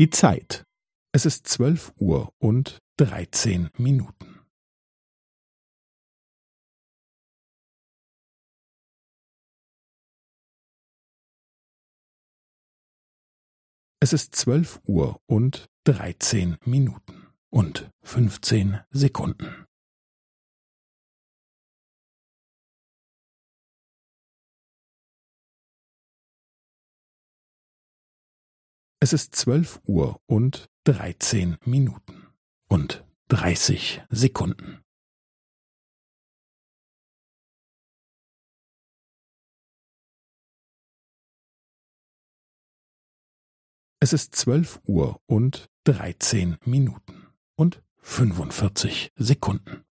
Die Zeit. Es ist zwölf Uhr und dreizehn Minuten. Es ist zwölf Uhr und dreizehn Minuten und fünfzehn Sekunden. Es ist zwölf Uhr und dreizehn Minuten und dreißig Sekunden. Es ist zwölf Uhr und dreizehn Minuten und fünfundvierzig Sekunden.